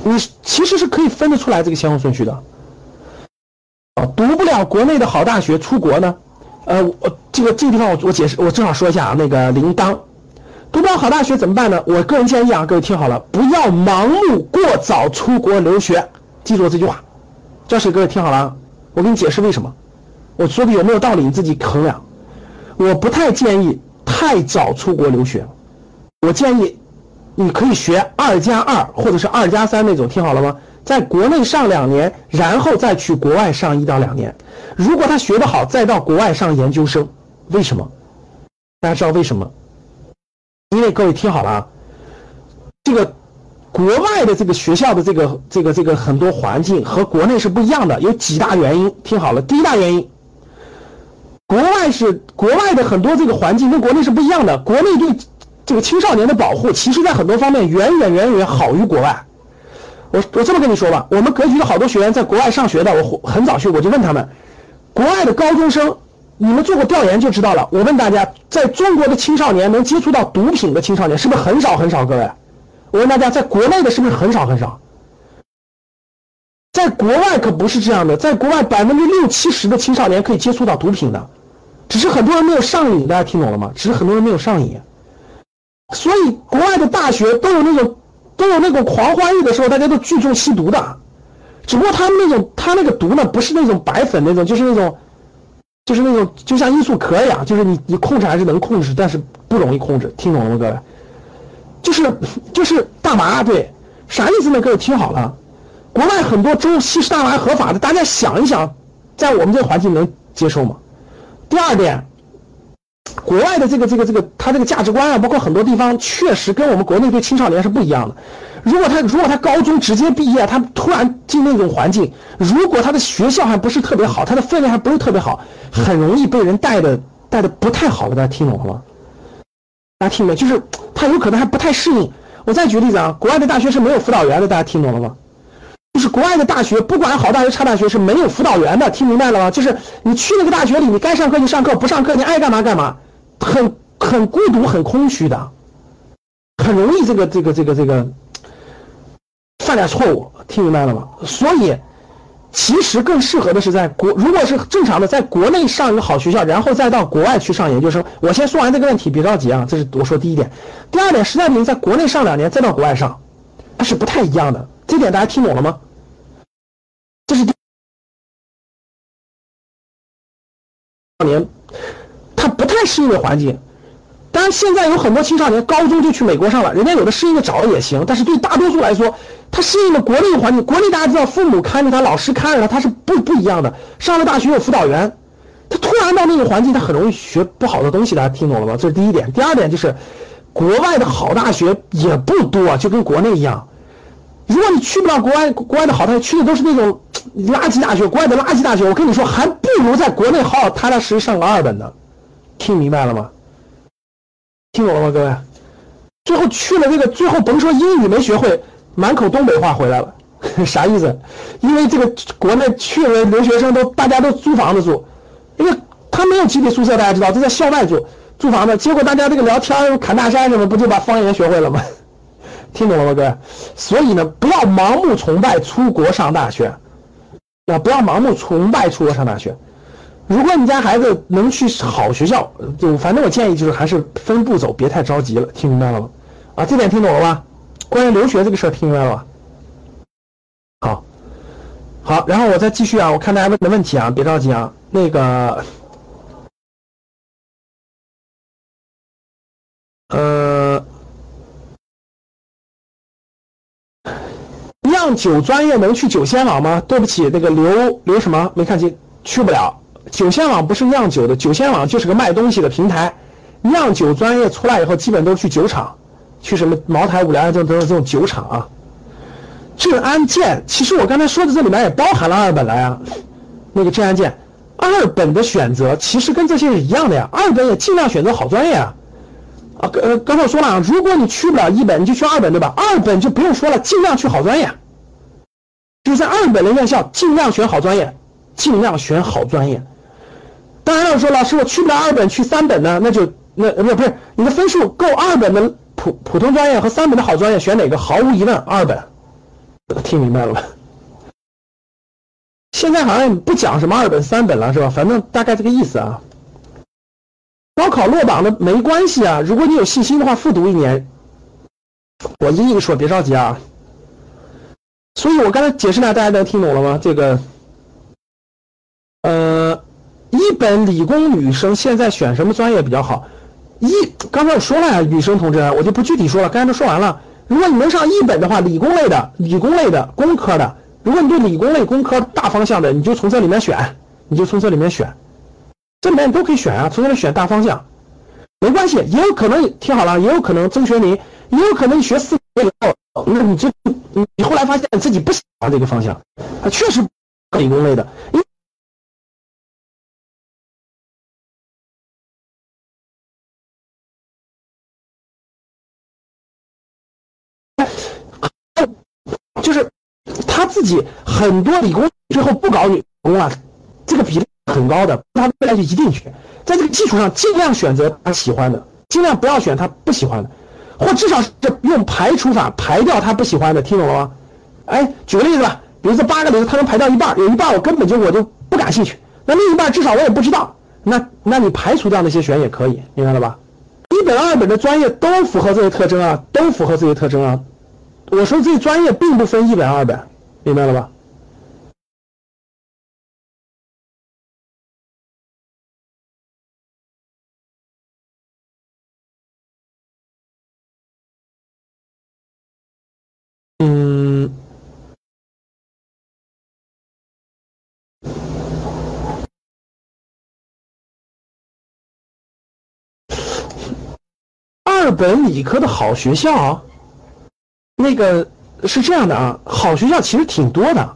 你其实是可以分得出来这个先后顺序的，啊，读不了国内的好大学出国呢，呃，我这个这个地方我我解释，我正好说一下啊，那个铃铛，读不了好大学怎么办呢？我个人建议啊，各位听好了，不要盲目过早出国留学，记住这句话，教室各位听好了，我给你解释为什么，我说的有没有道理你自己衡量，我不太建议太早出国留学，我建议。你可以学二加二或者是二加三那种，听好了吗？在国内上两年，然后再去国外上一到两年。如果他学得好，再到国外上研究生。为什么？大家知道为什么？因为各位听好了啊，这个国外的这个学校的这个这个这个很多环境和国内是不一样的，有几大原因。听好了，第一大原因，国外是国外的很多这个环境跟国内是不一样的，国内对。这个青少年的保护，其实在很多方面远远远远好于国外。我我这么跟你说吧，我们格局的好多学员在国外上学的，我很早去我就问他们，国外的高中生，你们做过调研就知道了。我问大家，在中国的青少年能接触到毒品的青少年是不是很少很少？各位，我问大家，在国内的是不是很少很少？在国外可不是这样的，在国外百分之六七十的青少年可以接触到毒品的，只是很多人没有上瘾。大家听懂了吗？只是很多人没有上瘾。所以，国外的大学都有那种，都有那种狂欢日的时候，大家都聚众吸毒的。只不过他们那种，他那个毒呢，不是那种白粉那种，就是那种，就是那种，就像罂粟壳一样，就是你你控制还是能控制，但是不容易控制。听懂了吗，各位？就是就是大麻，对，啥意思呢？各位听好了，国外很多州吸食大麻合法的，大家想一想，在我们这个环境能接受吗？第二点。国外的这个这个这个，他这个价值观啊，包括很多地方，确实跟我们国内对青少年是不一样的。如果他如果他高中直接毕业，他突然进那种环境，如果他的学校还不是特别好，他的氛围还不是特别好，很容易被人带的带的不太好的。大家听懂了吗？大家听没？就是他有可能还不太适应。我再举个例子啊，国外的大学是没有辅导员的，大家听懂了吗？就是国外的大学，不管好大学差大学是没有辅导员的，听明白了吗？就是你去那个大学里，你该上课就上课，不上课你爱干嘛干嘛。很很孤独，很空虚的，很容易这个这个这个这个犯点错误，听明白了吗？所以其实更适合的是在国，如果是正常的，在国内上一个好学校，然后再到国外去上研究生。我先说完这个问题，别着急啊，这是我说第一点。第二点，实在不行，在国内上两年，再到国外上，它是不太一样的。这点大家听懂了吗？这是第二年。他不太适应的环境，然现在有很多青少年高中就去美国上了，人家有的适应的早也行，但是对大多数来说，他适应的国内环境，国内大家知道父母看着他，老师看着他，他是不不一样的。上了大学有辅导员，他突然到那个环境，他很容易学不好的东西，大家听懂了吗？这是第一点。第二点就是，国外的好大学也不多，就跟国内一样。如果你去不了国外，国外的好大学去的都是那种 <tsk> 垃圾大学，国外的垃圾大学，我跟你说，还不如在国内好好踏踏实实上个二本呢。听明白了吗？听懂了吗，各位？最后去了这个，最后甭说英语没学会，满口东北话回来了，<laughs> 啥意思？因为这个国内去了留学生都大家都租房子住，因为他没有集体宿舍，大家知道，都在校外住租房子。结果大家这个聊天侃大山什么，不就把方言学会了吗？<laughs> 听懂了吗，各位？所以呢，不要盲目崇拜出国上大学，啊，不要盲目崇拜出国上大学。如果你家孩子能去好学校，就反正我建议就是还是分步走，别太着急了。听明白了吗？啊，这点听懂了吧？关于留学这个事儿听明白了吧？好，好，然后我再继续啊，我看大家问的问题啊，别着急啊，那个，呃，酿酒专业能去酒仙网吗？对不起，那个刘刘什么没看清，去不了。酒仙网不是酿酒的，酒仙网就是个卖东西的平台。酿酒专业出来以后，基本都去酒厂，去什么茅台、五粮液这种这种酒厂啊。镇安建，其实我刚才说的这里面也包含了二本了呀。那个镇安建，二本的选择其实跟这些是一样的呀。二本也尽量选择好专业啊。啊，呃，刚才我说了啊，如果你去不了一本，你就去二本对吧？二本就不用说了，尽量去好专业。就是在二本的院校，尽量选好专业，尽量选好专业。当然了，说老师我去不了二本，去三本呢？那就那不不是你的分数够二本的普普通专业和三本的好专业，选哪个？毫无疑问二本。听明白了吧？现在好像不讲什么二本三本了，是吧？反正大概这个意思啊。高考落榜的没关系啊，如果你有信心的话，复读一年。我一一说，别着急啊。所以我刚才解释了，大家能听懂了吗？这个，呃。一本理工女生现在选什么专业比较好？一刚才我说了呀，女生同志，我就不具体说了，刚才都说完了。如果你能上一本的话，理工类的、理工类的、工科的，如果你对理工类、工科大方向的，你就从这里面选，你就从这里面选，这里面你都可以选啊，从这里选大方向，没关系，也有可能听好了，也有可能曾学林，也有可能你学四年以后，那你就你后来发现自己不喜欢这个方向，他确实理工类的，因。就是他自己很多理工最后不搞理工了，这个比例很高的，他未来就一定去。在这个基础上，尽量选择他喜欢的，尽量不要选他不喜欢的，或至少是用排除法排掉他不喜欢的，听懂了吗？哎，举个例子吧，比如说八个里头，他能排掉一半，有一半我根本就我就不感兴趣，那另一半至少我也不知道，那那你排除掉那些选也可以，明白了吧？一本二本的专业都符合这些特征啊，都符合这些特征啊。我说这专业并不分一本二本，明白了吧？嗯，二本理科的好学校。那个是这样的啊，好学校其实挺多的。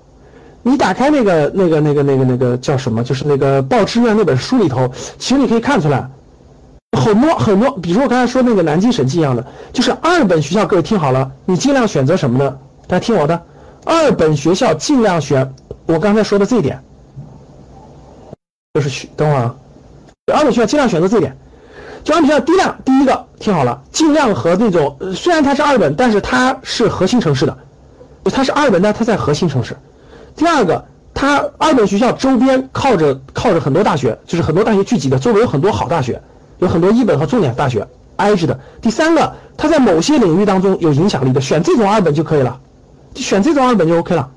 你打开那个、那个、那个、那个、那个叫什么？就是那个报志愿那本书里头，其实你可以看出来，很多很多。比如我刚才说那个南京审计一样的，就是二本学校。各位听好了，你尽量选择什么呢？大家听我的，二本学校尽量选我刚才说的这一点，就是选。等会儿啊，二本学校尽量选择这一点。就二本学校，第一量，第一个听好了，尽量和那种虽然它是二本，但是它是核心城市的，它是二本，但它在核心城市。第二个，它二本学校周边靠着靠着很多大学，就是很多大学聚集的，周围有很多好大学，有很多一本和重点大学挨着的。第三个，它在某些领域当中有影响力的，选这种二本就可以了，选这种二本就 OK 了。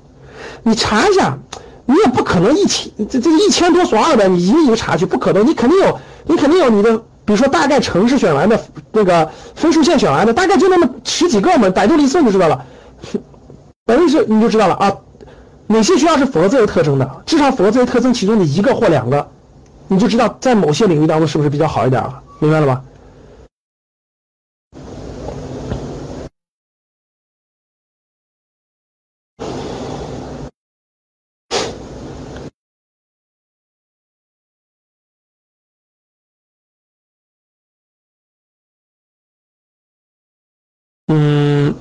你查一下，你也不可能一千这这一千多所二本，你一个一个查去，不可能，你肯定有，你肯定有你的。比如说，大概城市选完的那个分数线选完的，大概就那么十几个嘛，百度一搜就知道了。百度一搜你就知道了啊，哪些学校是符合这些特征的？至少符合这些特征其中的一个或两个，你就知道在某些领域当中是不是比较好一点了，明白了吧？嗯，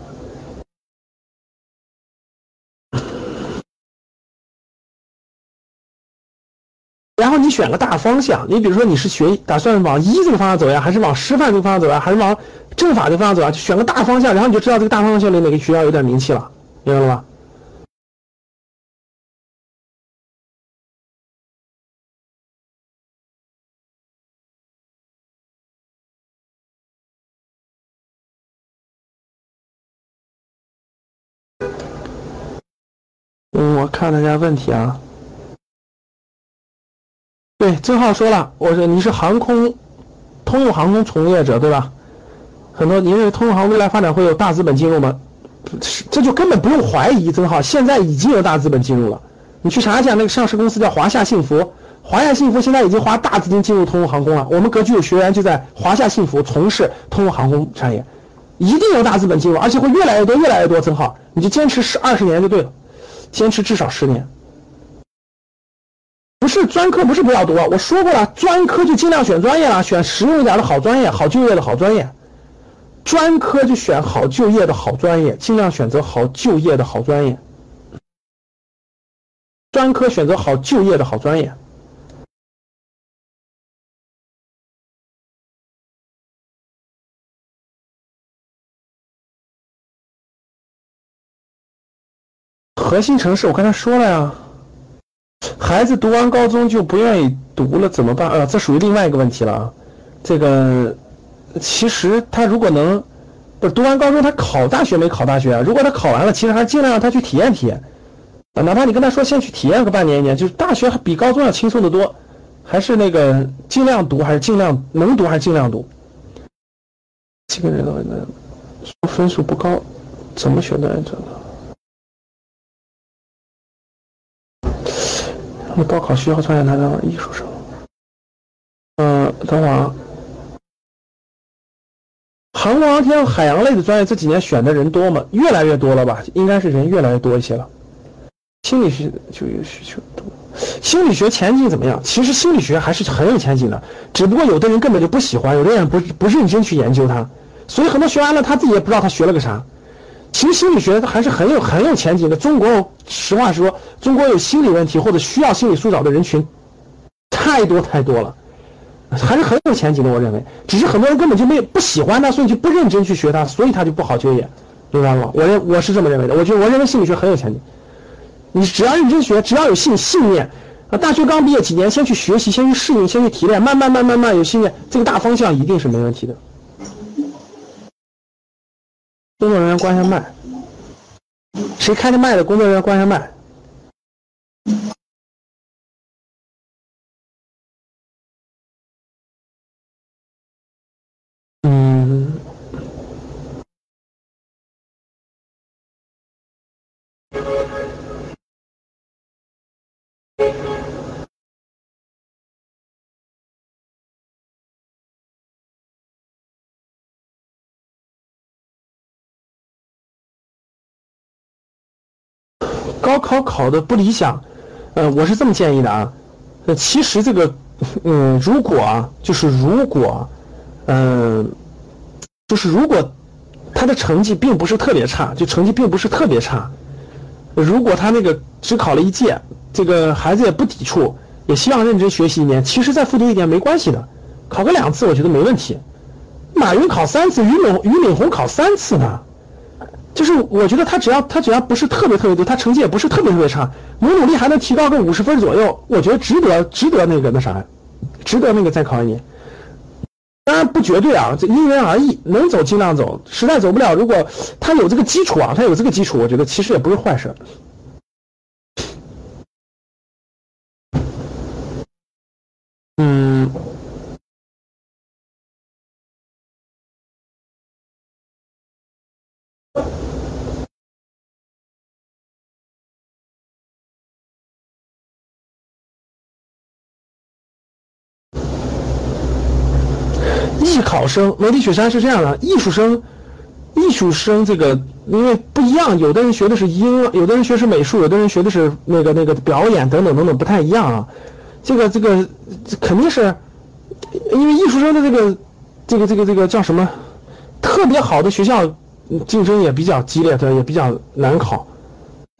然后你选个大方向，你比如说你是学打算往医这个方向走呀，还是往师范这个方向走呀，还是往政法这个方向走啊？就选个大方向，然后你就知道这个大方向里哪个学校有点名气了，明白了吧？嗯，我看大家问题啊。对，郑浩说了，我说你是航空，通用航空从业者对吧？很多，你认为通用航空未来发展会有大资本进入吗？这就根本不用怀疑，曾浩，现在已经有大资本进入了。你去查一下，那个上市公司叫华夏幸福，华夏幸福现在已经花大资金进入通用航空了。我们格局有学员就在华夏幸福从事通用航空产业，一定有大资本进入，而且会越来越多，越来越多。曾浩，你就坚持十二十年就对了，坚持至少十年。不是专科，不是不要读啊。我说过了，专科就尽量选专业了，选实用一点的好专业，好就业的好专业。专科就选好就业的好专业，尽量选择好就业的好专业。专科选择好就业的好专业。核心城市，我刚才说了呀。孩子读完高中就不愿意读了怎么办？啊，这属于另外一个问题了啊。这个其实他如果能不是读完高中，他考大学没考大学啊？如果他考完了，其实还是尽量让他去体验体验啊。哪怕你跟他说先去体验个半年一年，就是大学还比高中要轻松的多，还是那个尽量读，还是尽量能读还是尽量读。这个人的分数不高，怎么选专高考需要专业哪个艺术生？嗯，等会儿啊。航空航天、海洋类的专业这几年选的人多吗？越来越多了吧？应该是人越来越多一些了。心理学就业需求多。心理学前景怎么样？其实心理学还是很有前景的，只不过有的人根本就不喜欢，有的人不不认真去研究它，所以很多学完了他自己也不知道他学了个啥。其实心理学还是很有很有前景的。中国实话实说，中国有心理问题或者需要心理疏导的人群太多太多了，还是很有前景的。我认为，只是很多人根本就没有不喜欢它，所以就不认真去学它，所以他就不好就业，明白吗？我认我是这么认为的。我觉得我认为心理学很有前景。你只要认真学，只要有信信念啊，大学刚毕业几年，先去学习，先去适应，先去提炼，慢慢慢慢慢有信念，这个大方向一定是没问题的。工作人员关一下麦，谁开的麦的？工作人员关一下麦。高考考的不理想，呃，我是这么建议的啊，呃，其实这个，<laughs> 嗯，如果啊，就是如果，嗯，就是如果他的成绩并不是特别差，就成绩并不是特别差，如果他那个只考了一届，这个孩子也不抵触，也希望认真学习一年，其实再复读一年没关系的，考个两次我觉得没问题。马云考三次，俞敏俞敏洪考三次呢。就是我觉得他只要他只要不是特别特别多，他成绩也不是特别特别差，努努力还能提高个五十分左右，我觉得值得值得那个那啥，值得那个再考一年。当然不绝对啊，这因人而异，能走尽量走，实在走不了，如果他有这个基础啊，他有这个基础，我觉得其实也不是坏事。考生，罗迪雪山是这样的，艺术生，艺术生这个因为不一样，有的人学的是音，有的人学是美术，有的人学的是那个那个表演等等等等，不太一样啊。这个这个肯定是，因为艺术生的这个这个这个这个叫什么，特别好的学校竞争也比较激烈，对，也比较难考。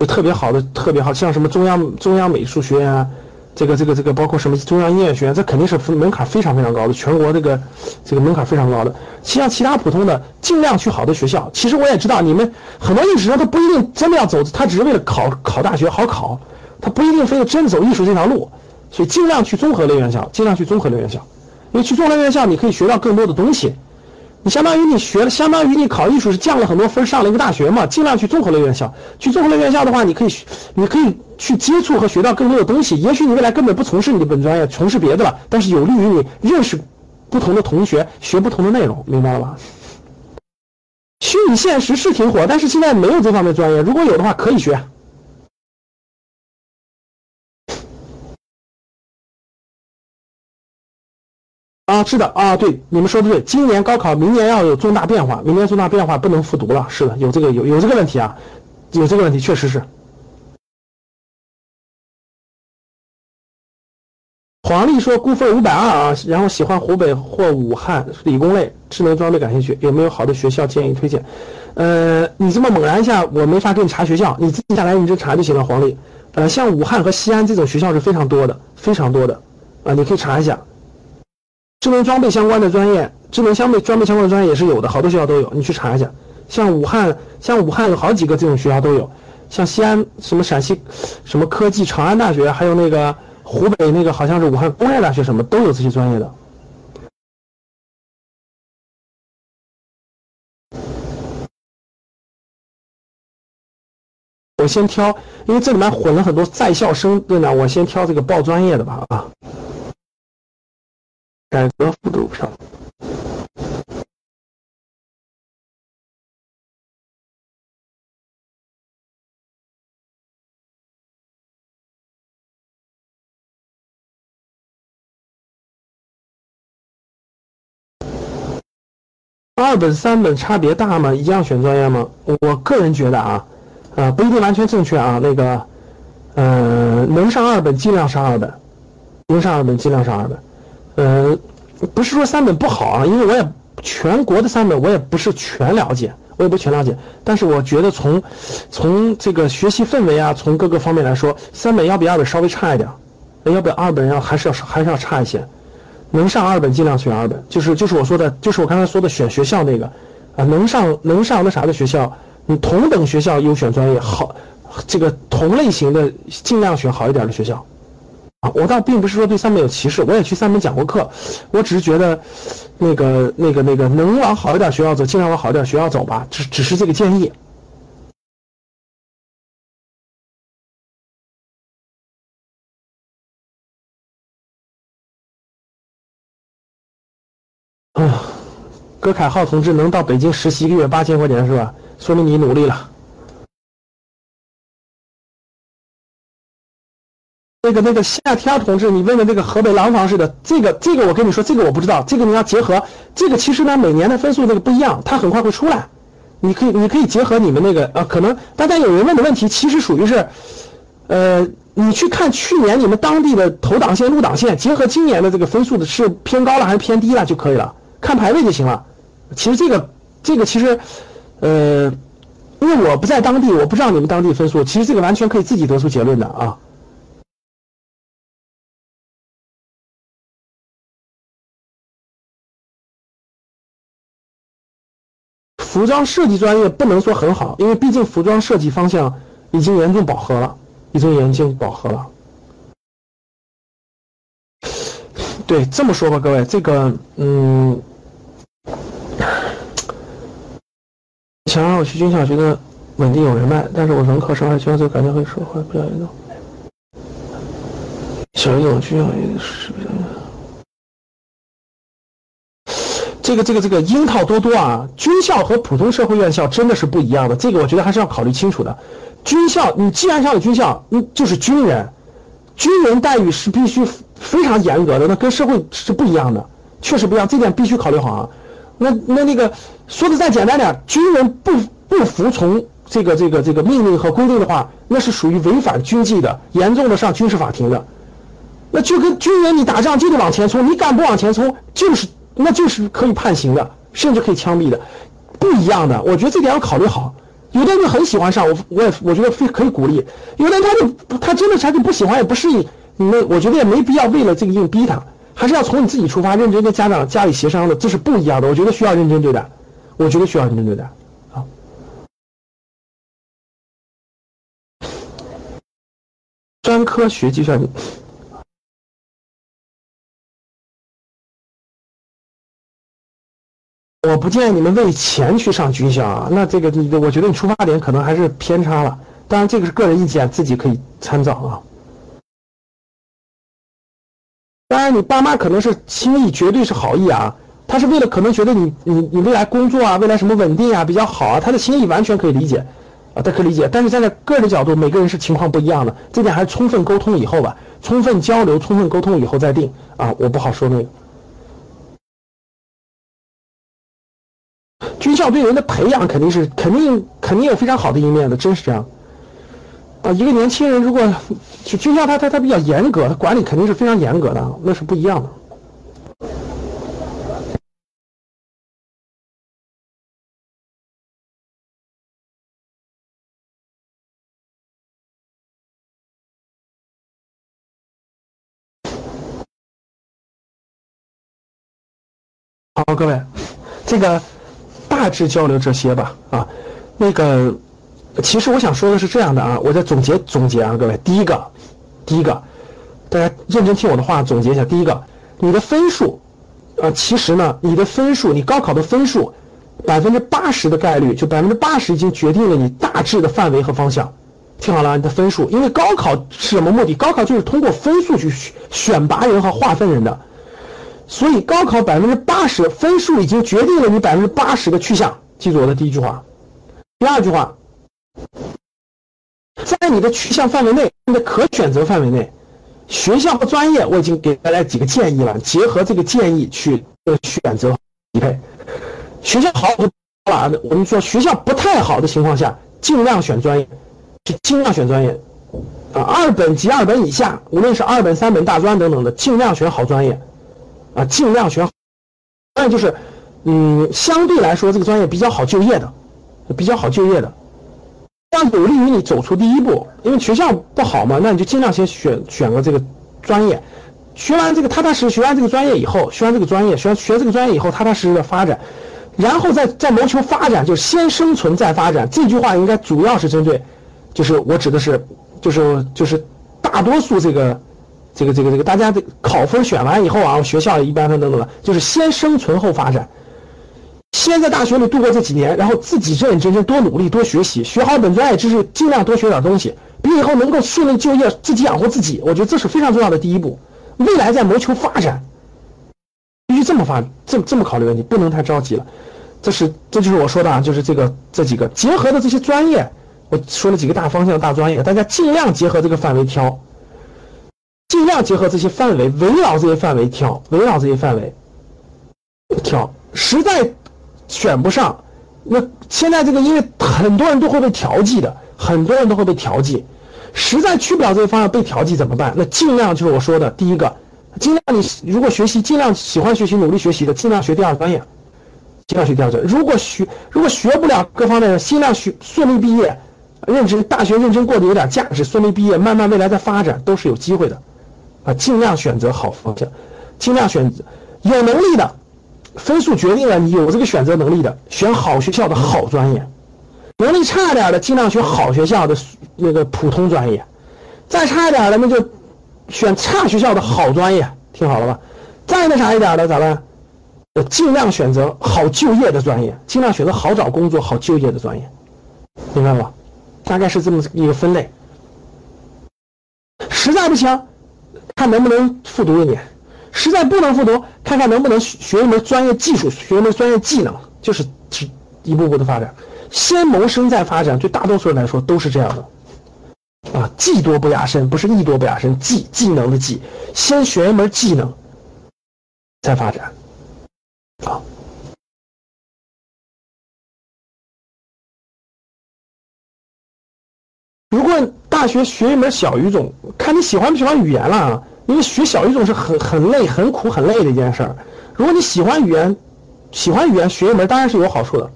特别好的特别好像什么中央中央美术学院啊。这个这个这个包括什么中央音乐学院，这肯定是门槛非常非常高的，全国这个这个门槛非常高的。像其他普通的，尽量去好的学校。其实我也知道，你们很多艺术生他不一定真的要走，他只是为了考考大学好考，他不一定非得真走艺术这条路。所以尽量去综合类院校，尽量去综合类院校，因为去综合类院校你可以学到更多的东西。你相当于你学了，相当于你考艺术是降了很多分，上了一个大学嘛。尽量去综合类院校，去综合类院校的话，你可以，你可以去接触和学到更多的东西。也许你未来根本不从事你的本专业，从事别的了，但是有利于你认识不同的同学，学不同的内容，明白了吧？虚拟现实是挺火，但是现在没有这方面专业，如果有的话可以学。是的啊，对，你们说的对，今年高考，明年要有重大变化，明年重大变化不能复读了，是的，有这个有有这个问题啊，有这个问题，确实是。黄历说估分五百二啊，然后喜欢湖北或武汉理工类智能装备感兴趣，有没有好的学校建议推荐？呃，你这么猛然一下，我没法给你查学校，你自己下来你就查就行了。黄历，呃，像武汉和西安这种学校是非常多的，非常多的啊，你可以查一下。智能装备相关的专业，智能装备装备相关的专业也是有的，好多学校都有，你去查一下。像武汉，像武汉有好几个这种学校都有，像西安什么陕西什么科技长安大学，还有那个湖北那个好像是武汉工业大学，什么都有这些专业的。我先挑，因为这里面混了很多在校生，对呢，我先挑这个报专业的吧，啊。改革幅度上，二本三本差别大吗？一样选专业吗？我个人觉得啊，啊不一定完全正确啊。那个，嗯，能上二本尽量上二本，能上二本尽量上二本。呃，不是说三本不好啊，因为我也全国的三本我也不是全了解，我也不全了解。但是我觉得从从这个学习氛围啊，从各个方面来说，三本要比二本稍微差一点，要比二本要还是要还是要差一些。能上二本尽量选二本，就是就是我说的，就是我刚才说的选学校那个啊，能上能上那啥的学校，你同等学校优选专业好，这个同类型的尽量选好一点的学校。啊，我倒并不是说对三本有歧视，我也去三本讲过课，我只是觉得，那个、那个、那个能往好一点学校走，尽量往好一点学校走吧，只只是这个建议。啊，葛凯浩同志能到北京实习一个月八千块钱是吧？说明你努力了。那个那个夏天同志，你问问那个河北廊坊市的这个这个，我跟你说，这个我不知道，这个你要结合这个，其实呢每年的分数那个不一样，它很快会出来，你可以你可以结合你们那个呃，可能大家有人问的问题，其实属于是，呃，你去看去年你们当地的投档线、入档线，结合今年的这个分数的是偏高了还是偏低了就可以了，看排位就行了。其实这个这个其实，呃，因为我不在当地，我不知道你们当地分数，其实这个完全可以自己得出结论的啊。服装设计专业不能说很好，因为毕竟服装设计方向已经严重饱和了，已经严重饱和了。对，这么说吧，各位，这个，嗯，想让我去军校，觉得稳定有人脉，但是我文科生，还觉得感觉会说话比较严重。小一种军校也是比较。这个这个这个樱桃多多啊，军校和普通社会院校真的是不一样的，这个我觉得还是要考虑清楚的。军校，你既然上了军校，你就是军人，军人待遇是必须非常严格的，那跟社会是不一样的，确实不一样，这点必须考虑好啊。那那那个说的再简单点，军人不不服从这个这个这个命令和规定的话，那是属于违反军纪的，严重的上军事法庭的。那就跟军人你打仗就得往前冲，你敢不往前冲就是。那就是可以判刑的，甚至可以枪毙的，不一样的。我觉得这点要考虑好。有的人很喜欢上，我我也我觉得非可以鼓励。有的人他就他真的他就不喜欢也不适应，没，我觉得也没必要为了这个硬逼他，还是要从你自己出发，认真跟家长家里协商的，这是不一样的。我觉得需要认真对待，我觉得需要认真对待啊。专科学计算机。我不建议你们为钱去上军校啊，那这个这我觉得你出发点可能还是偏差了。当然这个是个人意见，自己可以参照啊。当然你爸妈可能是心意，绝对是好意啊，他是为了可能觉得你你你未来工作啊，未来什么稳定啊比较好啊，他的心意完全可以理解啊，他可以理解。但是站在个人的角度，每个人是情况不一样的，这点还是充分沟通以后吧，充分交流、充分沟通以后再定啊，我不好说那个。校对人的培养肯定是肯定肯定有非常好的一面的，真是这样。啊，一个年轻人如果去军校，他他他比较严格，他管理肯定是非常严格的，那是不一样的。好，各位，这个。大致交流这些吧，啊，那个，其实我想说的是这样的啊，我再总结总结啊，各位，第一个，第一个，大家认真听我的话，总结一下，第一个，你的分数，啊，其实呢，你的分数，你高考的分数，百分之八十的概率，就百分之八十已经决定了你大致的范围和方向，听好了，你的分数，因为高考是什么目的？高考就是通过分数去选拔人和划分人的。所以高考百分之八十分数已经决定了你百分之八十的去向，记住我的第一句话。第二句话，在你的去向范围内，你的可选择范围内，学校和专业我已经给大家几个建议了，结合这个建议去选择匹配。学校好了，我们说学校不太好的情况下，尽量选专业，尽量选专业啊，二本及二本以下，无论是二本、三本、大专等等的，尽量选好专业。啊，尽量选，还有就是，嗯，相对来说这个专业比较好就业的，比较好就业的，要有利于你走出第一步。因为学校不好嘛，那你就尽量先选选个这个专业，学完这个踏踏实实学完这个专业以后，学完这个专业，学学这个专业以后踏踏实实的发展，然后再再谋求发展，就是先生存再发展。这句话应该主要是针对，就是我指的是，就是就是大多数这个。这个这个这个，大家的考分选完以后啊，学校一般分等等的，就是先生存后发展，先在大学里度过这几年，然后自己认认真真多努力多学习，学好本专业知识，尽量多学点东西，比以后能够顺利就业，自己养活自己，我觉得这是非常重要的第一步。未来再谋求发展，必须这么发，这这么考虑问题，不能太着急了。这是这就是我说的啊，就是这个这几个结合的这些专业，我说了几个大方向大专业，大家尽量结合这个范围挑。尽量结合这些范围，围绕这些范围挑，围绕这些范围挑。实在选不上，那现在这个因为很多人都会被调剂的，很多人都会被调剂。实在去不了这些方向被调剂怎么办？那尽量就是我说的第一个，尽量你如果学习，尽量喜欢学习、努力学习的，尽量学第二专业，尽量学第二专业。如果学如果学不了各方面的，尽量学顺利毕业，认真大学认真过得有点价值，顺利毕业，慢慢未来再发展都是有机会的。啊，尽量选择好方向，尽量选择有能力的，分数决定了你有这个选择能力的，选好学校的好专业；能力差点的，尽量选好学校的那个普通专业；再差一点的，那就选差学校的好专业。听好了吧？再那啥一点的咋办？尽量选择好就业的专业，尽量选择好找工作、好就业的专业，明白吧？大概是这么一个分类。实在不行。看能不能复读一年，实在不能复读，看看能不能学一门专业技术，学一门专业技能，就是是一步步的发展，先谋生再发展，对大多数人来说都是这样的，啊，技多不压身，不是艺多不压身，技技能的技，先学一门技能，再发展，大学学一门小语种，看你喜欢不喜欢语言了。因为学小语种是很很累、很苦、很累的一件事儿。如果你喜欢语言，喜欢语言学一门当然是有好处的。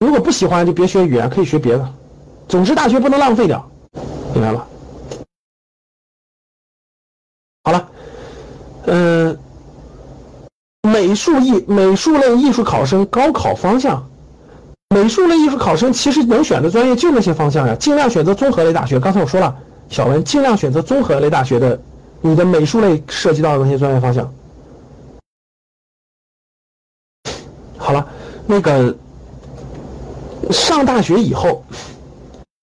如果不喜欢就别学语言，可以学别的。总之，大学不能浪费掉，明白吧？嗯，美术艺美术类艺术考生高考方向，美术类艺术考生其实能选的专业就那些方向呀，尽量选择综合类大学。刚才我说了，小文尽量选择综合类大学的，你的美术类涉及到的那些专业方向。好了，那个上大学以后。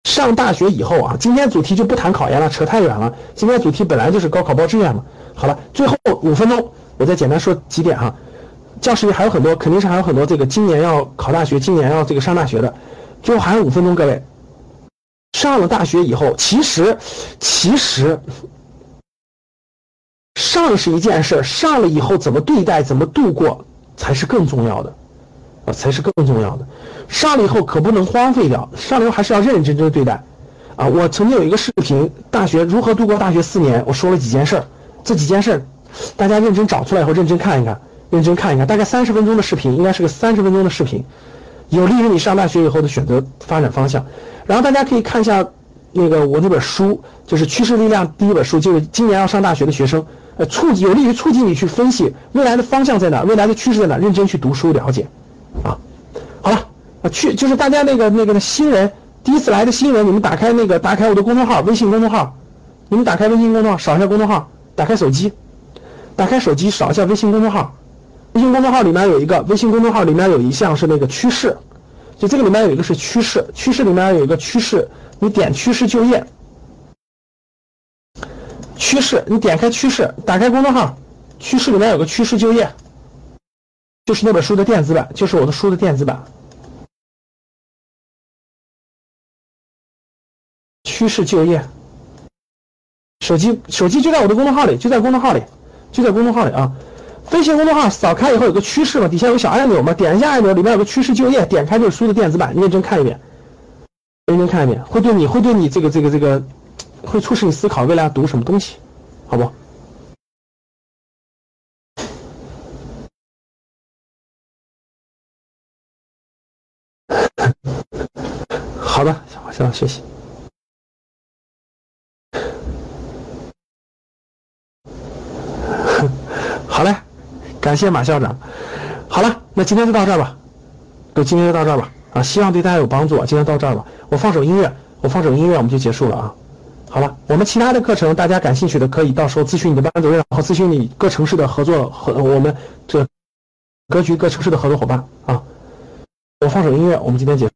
上大学以后啊，今天主题就不谈考研了，扯太远了。今天主题本来就是高考报志愿嘛。好了，最后五分钟，我再简单说几点哈。教室里还有很多，肯定是还有很多这个今年要考大学、今年要这个上大学的。最后还有五分钟，各位，上了大学以后，其实其实上是一件事，上了以后怎么对待、怎么度过才是更重要的。啊，才是更重要的。上了以后可不能荒废掉，上了以后还是要认认真真对待。啊，我曾经有一个视频，大学如何度过大学四年，我说了几件事。这几件事，大家认真找出来以后，认真看一看，认真看一看。大概三十分钟的视频，应该是个三十分钟的视频，有利于你上大学以后的选择发展方向。然后大家可以看一下那个我那本书，就是《趋势力量》第一本书，就是今年要上大学的学生，呃，促有利于促进你去分析未来的方向在哪，未来的趋势在哪，认真去读书了解。啊，好了，啊去就是大家那个那个新人，第一次来的新人，你们打开那个打开我的公众号，微信公众号，你们打开微信公众号，扫一下公众号，打开手机，打开手机扫一下微信公众号，微信公众号里面有一个微信公众号里面有一项是那个趋势，就这个里面有一个是趋势，趋势里面有一个趋势，你点趋势就业，趋势你点开趋势，打开公众号，趋势里面有个趋势就业。就是那本书的电子版，就是我的书的电子版。趋势就业，手机手机就在我的公众号里，就在公众号里，就在公众号里啊。微信公众号扫开以后有个趋势嘛，底下有个小按钮嘛，点一下按钮，里面有个趋势就业，点开就是书的电子版，认真看一遍，认真看一遍，会对你会对你这个这个这个，会促使你思考未来读什么东西，好不？好的，好，行，谢谢。好嘞，感谢马校长。好了，那今天就到这儿吧，就今天就到这儿吧。啊，希望对大家有帮助。今天到这儿吧，我放首音乐，我放首音乐，我们就结束了啊。好了，我们其他的课程，大家感兴趣的可以到时候咨询你的班主任，然后咨询你各城市的合作和我们这格局各城市的合作伙伴啊。我放首音乐，我们今天结束。